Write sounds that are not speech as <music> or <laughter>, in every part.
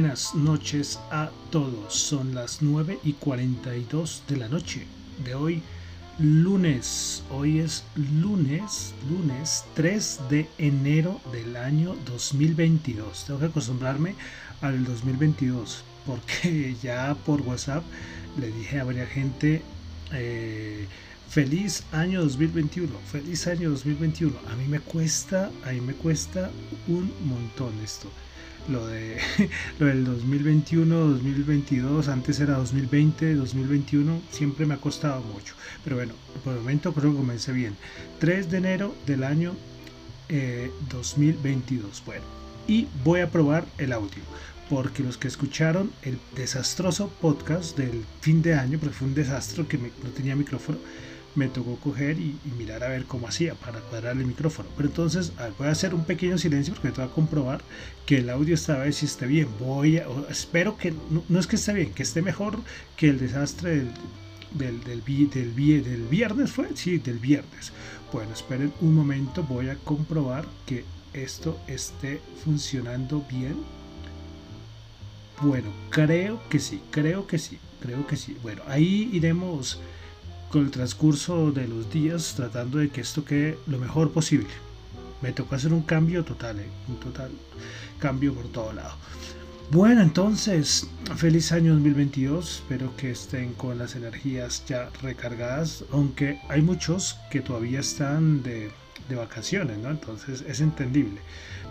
Buenas noches a todos. Son las 9 y 42 de la noche de hoy, lunes. Hoy es lunes, lunes 3 de enero del año 2022. Tengo que acostumbrarme al 2022 porque <laughs> ya por WhatsApp le dije a varias gente. Eh, feliz año 2021, feliz año 2021. A mí me cuesta, a mí me cuesta un montón esto lo de <laughs> lo del 2021, 2022, antes era 2020, 2021, siempre me ha costado mucho. Pero bueno, por el momento creo que comencé bien. 3 de enero del año 2022. Eh, bueno, y voy a probar el audio. Porque los que escucharon el desastroso podcast del fin de año, porque fue un desastre que no tenía micrófono, me tocó coger y, mirar a ver cómo hacía para cuadrar el micrófono. Pero entonces voy a hacer un pequeño silencio porque tengo que comprobar que el audio esta vez sí esté bien. Voy a, espero que no, es que esté bien, que esté mejor que el desastre del, del, del, del, del viernes fue, sí, del viernes. Bueno, esperen un momento, voy a comprobar que esto esté funcionando bien. Bueno, creo que sí, creo que sí, creo que sí. Bueno, ahí iremos con el transcurso de los días tratando de que esto quede lo mejor posible. Me tocó hacer un cambio total, eh, un total cambio por todo lado. Bueno, entonces, feliz año 2022. Espero que estén con las energías ya recargadas, aunque hay muchos que todavía están de, de vacaciones, ¿no? Entonces es entendible.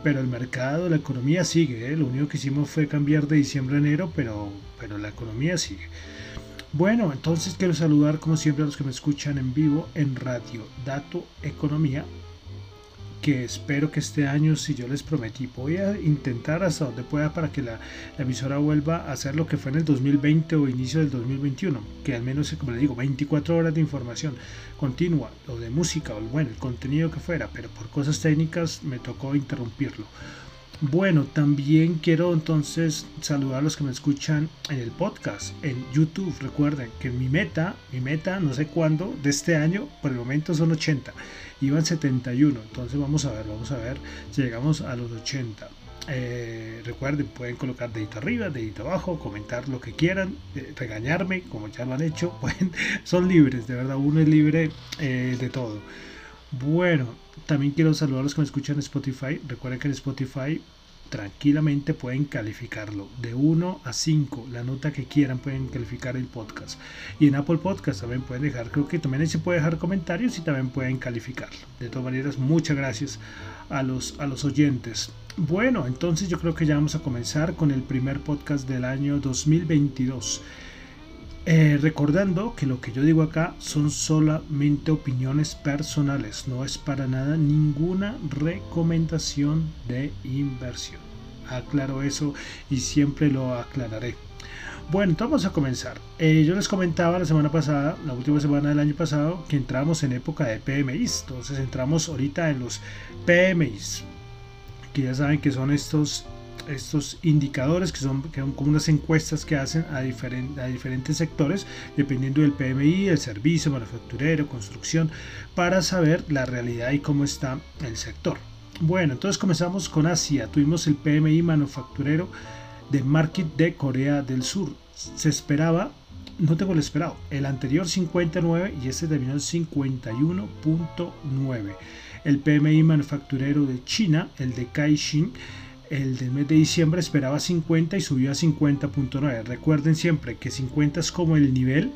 Pero el mercado, la economía sigue. ¿eh? Lo único que hicimos fue cambiar de diciembre a enero, pero, pero la economía sigue. Bueno, entonces quiero saludar como siempre a los que me escuchan en vivo en Radio Dato Economía, que espero que este año, si yo les prometí, voy a intentar hasta donde pueda para que la, emisora vuelva a hacer lo que fue en el 2020 o inicio del 2021, que al menos, como le digo, 24 horas de información continua, o de música, o bueno, el contenido que fuera, pero por cosas técnicas me tocó interrumpirlo. Bueno, también quiero entonces saludar a los que me escuchan en el podcast, en YouTube. Recuerden que mi meta, mi meta, no sé cuándo, de este año, por el momento son 80. Iban 71. Entonces vamos a ver, vamos a ver si llegamos a los 80. Eh, recuerden, pueden colocar dedito arriba, dedito abajo, comentar lo que quieran, eh, regañarme, como ya lo han hecho. <laughs> Pueden, son libres, de verdad, uno es libre eh, de todo. Bueno, también quiero saludar a los que me escuchan en Spotify. Recuerden que en Spotify tranquilamente pueden calificarlo de 1 a 5, la nota que quieran pueden calificar el podcast. Y en Apple Podcast también pueden dejar, creo que también ahí se puede dejar comentarios y también pueden calificarlo. De todas maneras, muchas gracias a los, a los oyentes. Bueno, entonces yo creo que ya vamos a comenzar con el primer podcast del año 2022. Eh, recordando que lo que yo digo acá son solamente opiniones personales, no es para nada ninguna recomendación de inversión. Aclaro eso y siempre lo aclararé. Bueno, entonces vamos a comenzar. Eh, yo les comentaba la semana pasada, la última semana del año pasado, que entramos en época de PMIs. Entonces entramos ahorita en los PMIs, que ya saben que son estos estos indicadores que son, como unas encuestas que hacen a, a diferentes sectores, dependiendo del PMI, el servicio, manufacturero, construcción, para saber la realidad y cómo está el sector. Bueno, entonces comenzamos con Asia. Tuvimos el PMI manufacturero de Market de Corea del Sur. Se esperaba no tengo el esperado. El anterior 59 y este terminó en 51.9. El PMI manufacturero de China, el de Caixin, el del mes de diciembre esperaba 50 y subió a 50.9. Recuerden siempre que 50 es como el nivel,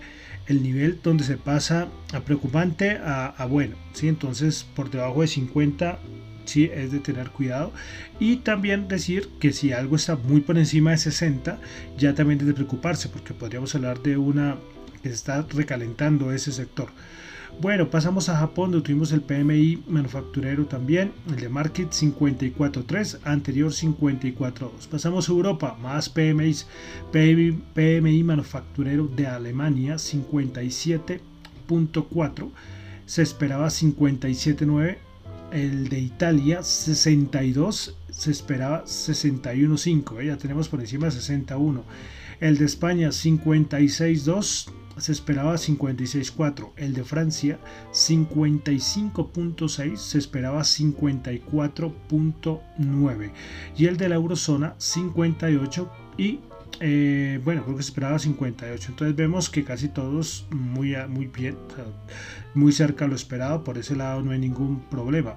el nivel donde se pasa a preocupante a, bueno. ¿sí? Entonces por debajo de 50 sí es de tener cuidado. Y también decir que si algo está muy por encima de 60 ya también es de preocuparse porque podríamos hablar de una que está recalentando ese sector. Bueno, pasamos a Japón, donde tuvimos el PMI manufacturero también, el de Market 54.3, anterior 54.2. Pasamos a Europa, más PMIs, PMI, manufacturero de Alemania 57.4, se esperaba 57.9, el de Italia 62, se esperaba 61.5, ¿eh? ya tenemos por encima 61. El de España 56.2 se esperaba 56.4, el de Francia 55.6, se esperaba 54.9 y el de la eurozona 58 y eh, bueno, creo que se esperaba 58. Entonces vemos que casi todos muy, muy bien, muy cerca a lo esperado, por ese lado no hay ningún problema.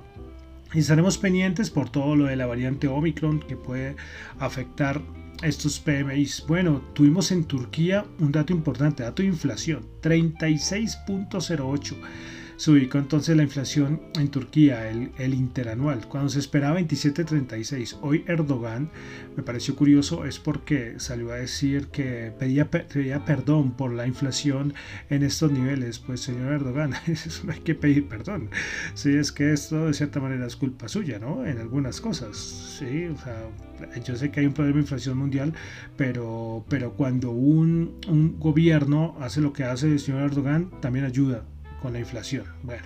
Y estaremos pendientes por todo lo de la variante Omicron que puede afectar estos PMIs. Bueno, tuvimos en Turquía un dato importante, dato de inflación, 36.08 se ubicó entonces la inflación en Turquía, el, interanual, cuando se esperaba 27.36. Hoy Erdogan, me pareció curioso, es porque salió a decir que pedía, pedía perdón por la inflación en estos niveles. Pues señor Erdogan, <laughs> no hay que pedir perdón. Sí, es que esto de cierta manera es culpa suya, ¿no? En algunas cosas. Sí, o sea, yo sé que hay un problema de inflación mundial, pero, pero cuando un, un gobierno hace lo que hace el señor Erdogan, también ayuda con la inflación. Bueno,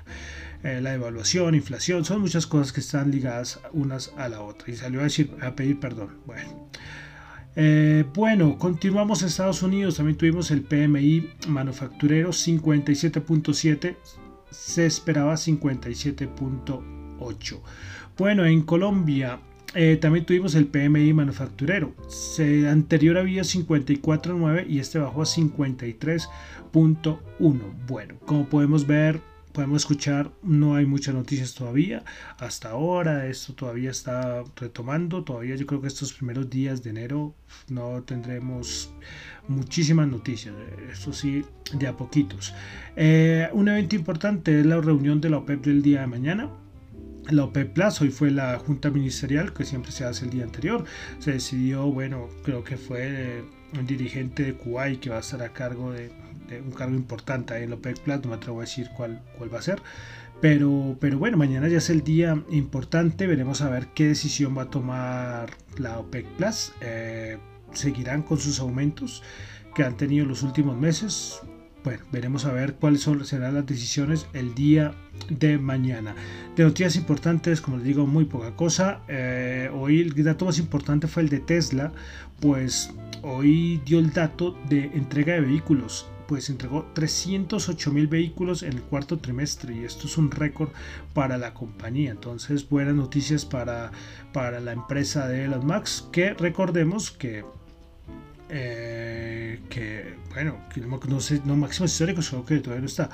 eh, la evaluación, inflación, son muchas cosas que están ligadas unas a la otra. Y salió a, decir, a pedir perdón. Bueno. Eh, bueno, continuamos a Estados Unidos. También tuvimos el PMI manufacturero 57.7. Se esperaba 57.8. Bueno, en Colombia eh, también tuvimos el PMI manufacturero. Anterior había 54.9 y este bajó a 53.1. Bueno, como podemos ver, podemos escuchar, no hay muchas noticias todavía. Hasta ahora esto todavía está retomando. Todavía yo creo que estos primeros días de enero no tendremos muchísimas noticias. Esto sí, de a poquitos. Eh, un evento importante es la reunión de la OPEP del día de mañana la OPEP Plus, hoy fue la junta ministerial que siempre se hace el día anterior, se decidió, bueno, creo que fue un dirigente de Kuwait que va a estar a cargo de, un cargo importante en la OPEP Plus, no me atrevo a decir cuál, cuál va a ser, pero, pero bueno, mañana ya es el día importante, veremos a ver qué decisión va a tomar la OPEC Plus, eh, seguirán con sus aumentos que han tenido los últimos meses, bueno, veremos a ver cuáles son, serán las decisiones el día de mañana. De noticias importantes, como les digo, muy poca cosa. Eh, hoy el dato más importante fue el de Tesla, pues hoy dio el dato de entrega de vehículos. Pues entregó 308 mil vehículos en el cuarto trimestre y esto es un récord para la compañía. Entonces, buenas noticias para, para la empresa de Elon Musk, que recordemos que eh, que, bueno, que no, sé, no máximos históricos, creo que todavía no está,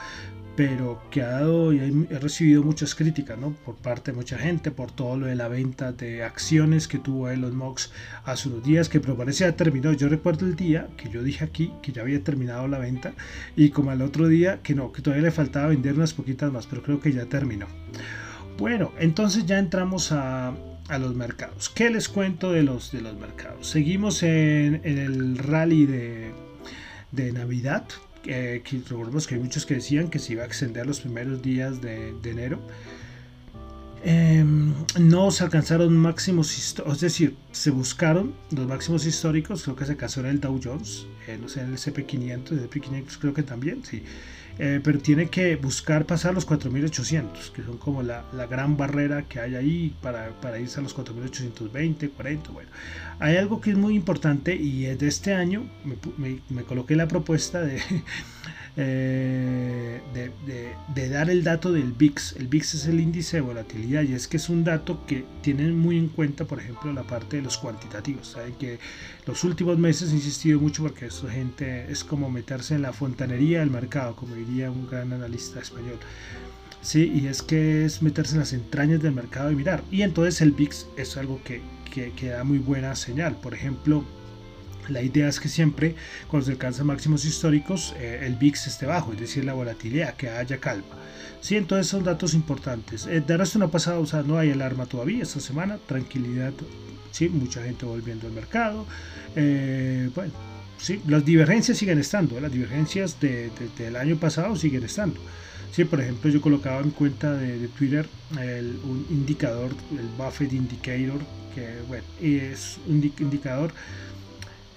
pero que ha dado y he recibido muchas críticas ¿no? por parte de mucha gente por todo lo de la venta de acciones que tuvo Elon Musk hace unos días, que pero parece ya terminó. Yo recuerdo el día que yo dije aquí que ya había terminado la venta y como al otro día que no, que todavía le faltaba vender unas poquitas más, pero creo que ya terminó. Bueno, entonces ya entramos a, a los mercados. ¿Qué les cuento de los, de los mercados? Seguimos en, el rally de, de Navidad. que recordemos que hay muchos que decían que se iba a extender los primeros días de, enero. Em, no se alcanzaron máximos es decir, se buscaron los máximos históricos, creo que se casó en el Dow Jones, eh, no sé, en el CP500, el CP500 creo que también, sí. Eh, pero tiene que buscar pasar los 4800, que son como la, la gran barrera que hay ahí para, para, irse a los 4820, 40. Bueno, hay algo que es muy importante y es de este año, me, me, coloqué la propuesta de, eh, de, dar el dato del VIX. El VIX es el índice de volatilidad y es que es un dato que tienen muy en cuenta, por ejemplo, la parte de los cuantitativos. Saben que los últimos meses he insistido mucho porque esta gente es como meterse en la fontanería del mercado, como diría un gran analista español. Sí, y es que es meterse en las entrañas del mercado y mirar. Y entonces el VIX es algo que, que da muy buena señal. Por ejemplo, la idea es que siempre cuando se alcanzan máximos históricos eh, el VIX esté bajo, es decir, la volatilidad, que haya calma. Sí, entonces son datos importantes. Eh, de resto no ha pasado, o sea, no hay alarma todavía esta semana, tranquilidad, sí, mucha gente volviendo al mercado. Eh, bueno, sí, las divergencias siguen estando, las divergencias de, del año pasado siguen estando. Sí, por ejemplo, yo colocaba en cuenta de, Twitter un indicador, el Buffett Indicator, que bueno, es un indicador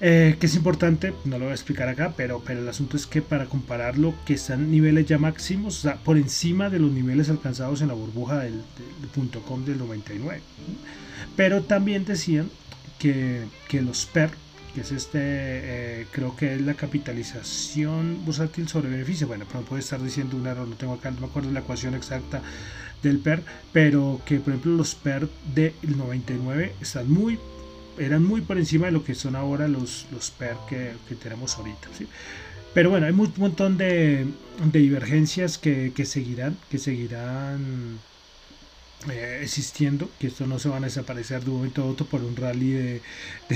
eh, que es importante, no lo voy a explicar acá, pero, pero el asunto es que para compararlo, que están niveles ya máximos, o sea, por encima de los niveles alcanzados en la burbuja del, .com del 99. Pero también decían que, que los PER, que es este, eh, creo que es la capitalización bursátil sobre beneficio, bueno, pero puede estar diciendo un error, no tengo acá, no me acuerdo la ecuación exacta del PER, pero que por ejemplo los PER del 99 están muy eran muy por encima de lo que son ahora los, los PER que, tenemos ahorita. Pero bueno, hay un montón de, divergencias que, seguirán, que seguirán eh, existiendo, que esto no se van a desaparecer de un momento a otro por un rally de,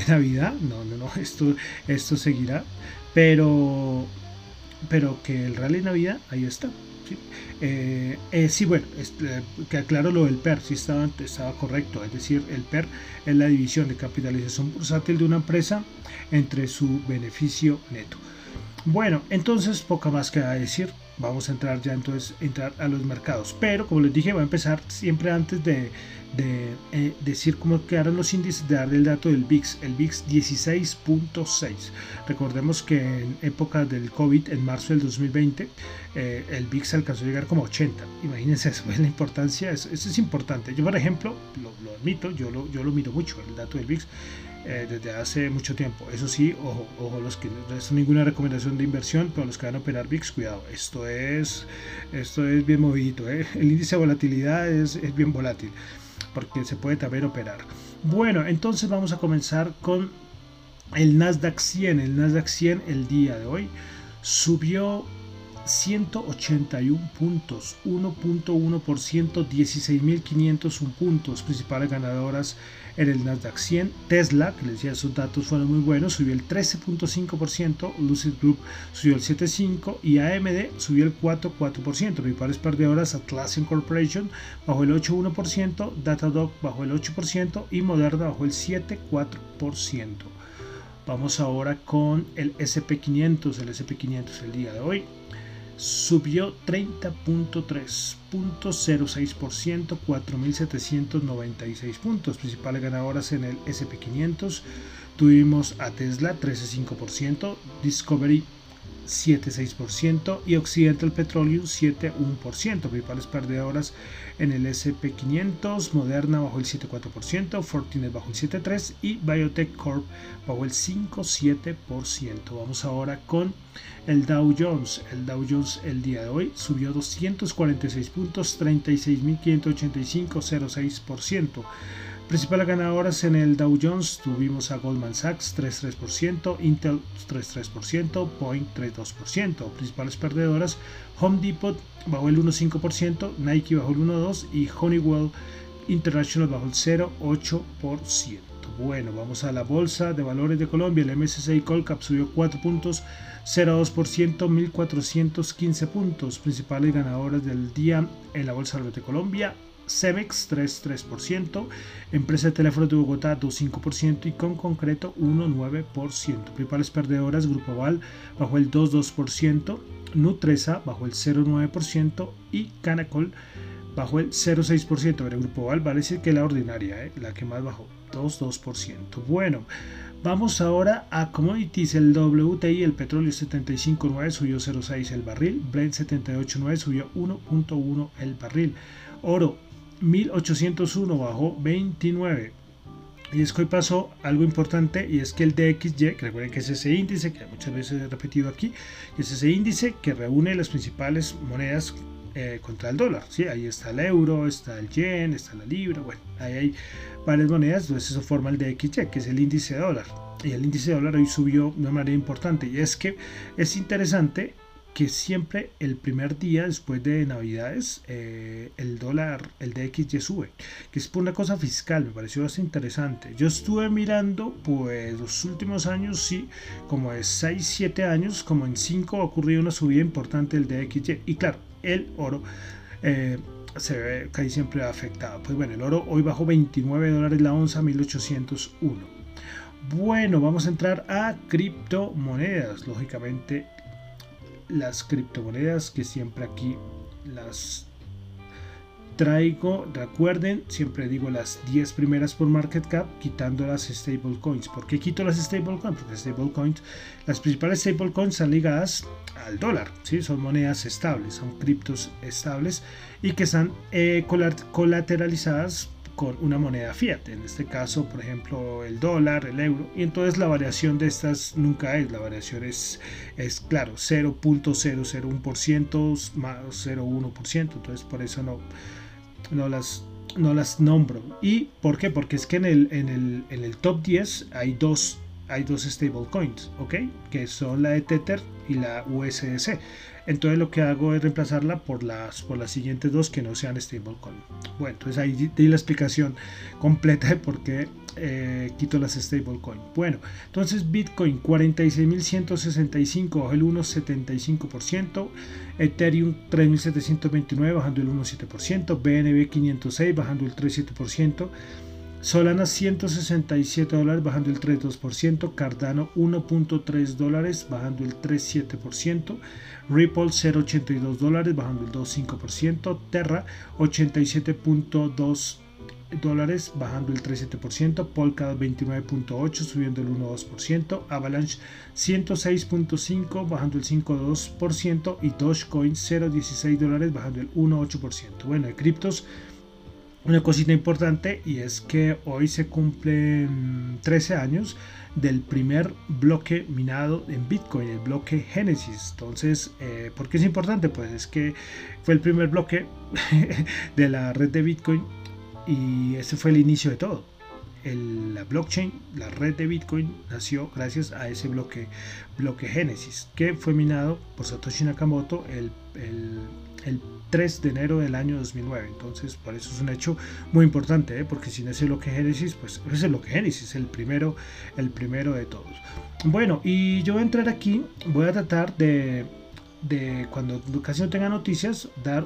Navidad. No, no, no, esto, esto seguirá. Pero, pero que el rally Navidad, ahí está. ¿sí? Eh, eh, sí, bueno, eh, que aclaro lo del PER, sí estaba, estaba correcto, es decir, el PER es la división de capitalización bursátil de una empresa entre su beneficio neto. Bueno, entonces poca más que decir, vamos a entrar ya entonces entrar a los mercados, pero como les dije, va a empezar siempre antes de, de eh, decir cómo quedaron los índices, de dar el dato del VIX, el VIX 16.6. Recordemos que en época del COVID, en marzo del 2020, eh, el VIX alcanzó a llegar como 80. Imagínense <laughs> eso, la importancia, eso, es importante. Yo, por ejemplo, lo, admito, yo lo, yo lo miro mucho, el dato del VIX. Eh, desde hace mucho tiempo. Eso sí, ojo, ojo, los que no es ninguna recomendación de inversión, pero los que van a operar VIX, cuidado, esto es, esto es bien movidito. El índice de volatilidad es, es bien volátil porque se puede también operar. Bueno, entonces vamos a comenzar con el Nasdaq 100. El Nasdaq 100 el día de hoy subió 181 puntos, 1.1%, 16.501 puntos. Principales ganadoras en el Nasdaq 100. Tesla, que les decía, sus datos fueron muy buenos, subió el 13.5%, Lucid Group subió el 7.5% y AMD subió el 4.4%. Principales perdedoras, Atlassian Corporation bajó el 8.1%, Datadog bajó el 8% y Moderna bajó el 7.4%. Vamos ahora con el SP500, el SP500 el día de hoy subió 30.3.06%, 4.796 puntos. Principales ganadoras en el SP500 tuvimos a Tesla 13.5%, Discovery 7,6% y Occidental Petroleum 7,1%. Principales perdedoras en el SP500, Moderna bajó el 7,4%, Fortinet bajó el 7,3% y Biotech Corp bajó el 5,7%. Vamos ahora con el Dow Jones. El Dow Jones el día de hoy subió 246 puntos, 36.585, 0,6%. Principales ganadoras en el Dow Jones tuvimos a Goldman Sachs 3,3%, Intel 3,3%, Boeing 3,2%. Principales perdedoras, Home Depot bajó el 1,5%, Nike bajó el 1,2% y Honeywell International bajó el 0,8%. Bueno, vamos a la bolsa de valores de Colombia. El MSCI Colcap subió 4 puntos, 0,2%, 1.415 puntos. Principales ganadoras del día en la bolsa de valores de Colombia. Cemex 3,3%, Empresa de Teléfonos de Bogotá 2,5% y con concreto 1,9%. Principales perdedoras, Grupo Val bajo el 2,2%, Nutresa bajo el 0,9% y Canacol bajo el 0,6%. El Grupo Val vale decir que la ordinaria, ¿eh? la que más bajó, 2,2%. Bueno, Vamos ahora a commodities. El WTI, el petróleo 75.9 subió 0.6 el barril. Brent 78.9 subió 1.1 el barril. Oro 1801 bajó 29. Y es que hoy pasó algo importante y es que el DXY, que recuerden que es ese índice que muchas veces he repetido aquí, es ese índice que reúne las principales monedas eh, contra el dólar. ¿sí? Ahí está el euro, está el yen, está la libra, bueno, ahí hay varias monedas, entonces eso forma el DXY, que es el índice de dólar. Y el índice de dólar hoy subió de una manera importante y es que es interesante que siempre el primer día después de Navidades eh, el dólar, el DXY sube, que es por una cosa fiscal, me pareció bastante interesante. Yo estuve mirando, pues los últimos años, sí, como de 6, 7 años, como en 5 ha ocurrido una subida importante del DXY. Y claro, el oro eh, se ve que siempre afectado. Pues bueno, el oro hoy bajó 29 dólares la onza, 1801. Bueno, vamos a entrar a criptomonedas. Lógicamente las criptomonedas que siempre aquí las traigo. Recuerden, siempre digo las 10 primeras por market cap, quitando las stablecoins. ¿Por qué quito las stablecoins? Porque stablecoins, las principales stablecoins están ligadas al dólar, ¿sí? son monedas estables, son criptos estables y que están eh, colateralizadas con una moneda fiat, en este caso por ejemplo el dólar, el euro, y entonces la variación de estas nunca es, la variación es, es claro, 0.001% más 0.1%, entonces por eso no, no, las, no las nombro. ¿Y por qué? Porque es que en el, en el, en el top 10 hay dos hay dos stablecoins, ¿ok? Que son la de Tether y la USDC. Entonces lo que hago es reemplazarla por las, por las siguientes dos que no sean stablecoin. Bueno, entonces ahí di la explicación completa de por qué eh, quito las stablecoin. Bueno, entonces Bitcoin 46.165 bajó el 1,75%, Ethereum 3.729 bajando el 1,7%, BNB 506 bajando el 3,7%, Solana 167 dólares bajando el 3,2%, Cardano 1.3 dólares bajando el 3,7%, Ripple 0.82 dólares bajando el 2.5%, Terra 87.2 dólares bajando el 3.7%, Polkadot 29.8 subiendo el 1.2%, Avalanche 106.5 bajando el 5.2% y Dogecoin 0.16 dólares bajando el 1.8%. Bueno, de criptos una cosita importante y es que hoy se cumplen 13 años del primer bloque minado en Bitcoin, el bloque Genesis. Entonces, eh, ¿por qué es importante? Pues es que fue el primer bloque <laughs> de la red de Bitcoin y ese fue el inicio de todo. La blockchain, la red de Bitcoin, nació gracias a ese bloque, bloque Genesis, que fue minado por Satoshi Nakamoto el, el, el 3 de enero del año 2009. Entonces, por eso es un hecho muy importante, ¿eh? porque sin ese bloque Génesis, pues ese bloque Génesis, el primero, el primero de todos. Bueno, y yo voy a entrar aquí, voy a tratar de, de cuando casi no tenga noticias, dar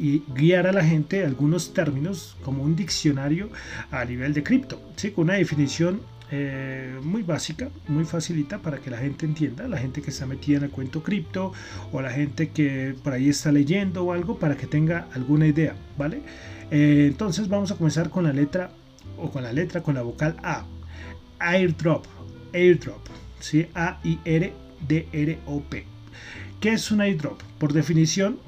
y guiar a la gente algunos términos como un diccionario a nivel de cripto, ¿sí? con una definición eh, muy básica, muy facilita para que la gente entienda, la gente que está metida en el cuento cripto o la gente que por ahí está leyendo o algo para que tenga alguna idea, ¿vale? Eh, entonces vamos a comenzar con la letra o con la letra con la vocal A. Airdrop, airdrop, ¿sí? A-I-R-D-R-O-P. ¿Qué es un airdrop? Por definición,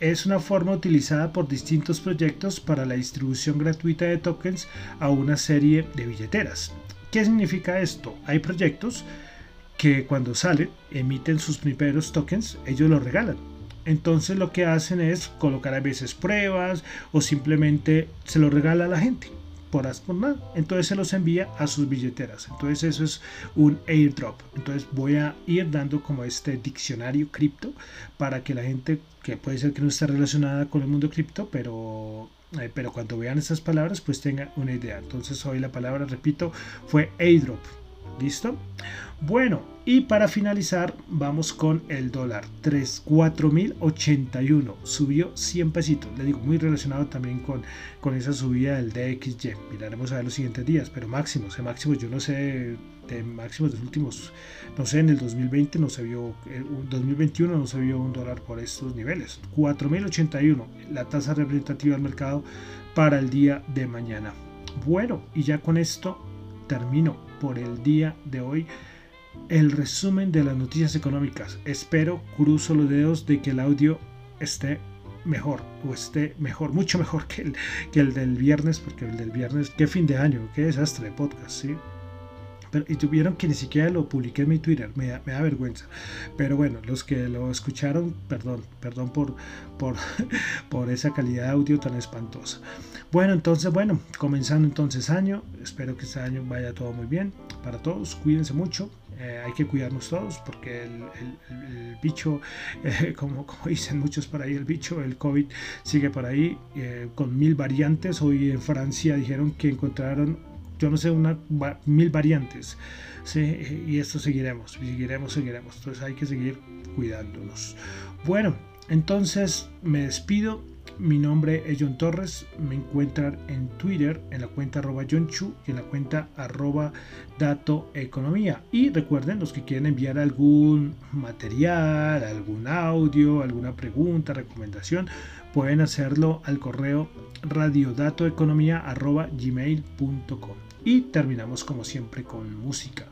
es una forma utilizada por distintos proyectos para la distribución gratuita de tokens a una serie de billeteras. ¿Qué significa esto? Hay proyectos que cuando salen, emiten sus primeros tokens, ellos los regalan. Entonces lo que hacen es colocar a veces pruebas o simplemente se lo regala a la gente por, nada. Entonces se los envía a sus billeteras. Entonces eso es un airdrop. Entonces voy a ir dando como este diccionario cripto para que la gente que puede ser que no esté relacionada con el mundo cripto, pero eh, pero cuando vean esas palabras pues tengan una idea. Entonces hoy la palabra, repito, fue airdrop. ¿Listo? Bueno, y para finalizar vamos con el dólar. 3.4081. Subió 100 pesitos. Le digo, muy relacionado también con, con esa subida del DXY. Miraremos a ver los siguientes días, pero máximos, ese máximo yo no sé de máximos de los últimos, no sé, en el 2020 no se vio, en 2021 no se vio un dólar por estos niveles. 4.081, la tasa representativa del mercado para el día de mañana. Bueno, y ya con esto termino por el día de hoy el resumen de las noticias económicas. Espero, cruzo los dedos de que el audio esté mejor, o esté mejor, mucho mejor que el, que el del viernes, porque el del viernes, qué fin de año, qué desastre de podcast, ¿sí? Pero, y tuvieron que ni siquiera lo publiqué en mi Twitter, me da, me da, vergüenza. Pero bueno, los que lo escucharon, perdón, perdón por, por, <laughs> por esa calidad de audio tan espantosa. Bueno, entonces, bueno, comenzando entonces año, espero que este año vaya todo muy bien para todos, cuídense mucho, eh, hay que cuidarnos todos porque el, el, bicho, <laughs> eh, como, como, dicen muchos por ahí, el bicho, el COVID sigue por ahí eh, con mil variantes. Hoy en Francia dijeron que encontraron yo no sé, una, mil variantes. ¿sí? Y esto seguiremos, seguiremos, seguiremos. Entonces hay que seguir cuidándonos. Bueno, entonces me despido. Mi nombre es John Torres. Me encuentran en Twitter en la cuenta arroba John Chu y en la cuenta arroba Dato Economía. Y recuerden, los que quieren enviar algún material, algún audio, alguna pregunta, recomendación, pueden hacerlo al correo radiodatoeconomía.gmail.com y terminamos como siempre con música.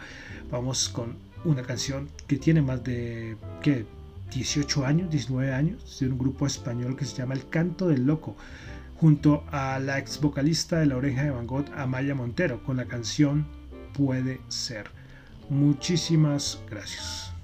Vamos con una canción que tiene más de ¿qué? 18 años, 19 años, de un grupo español que se llama El Canto del Loco, junto a la ex vocalista de La Oreja de Van Gogh, Amaya Montero, con la canción Puede Ser. Muchísimas gracias.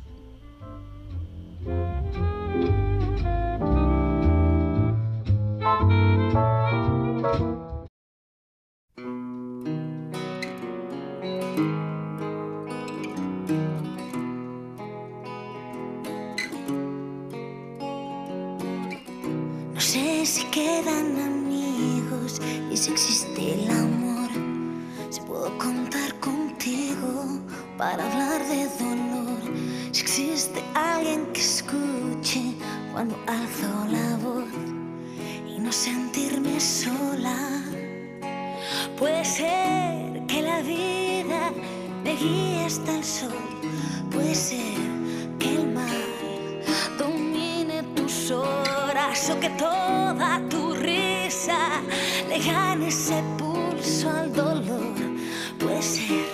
Guíe hasta el sol. Puede ser que el mar domine tus horas o que toda tu risa le gane ese pulso al dolor. Puede ser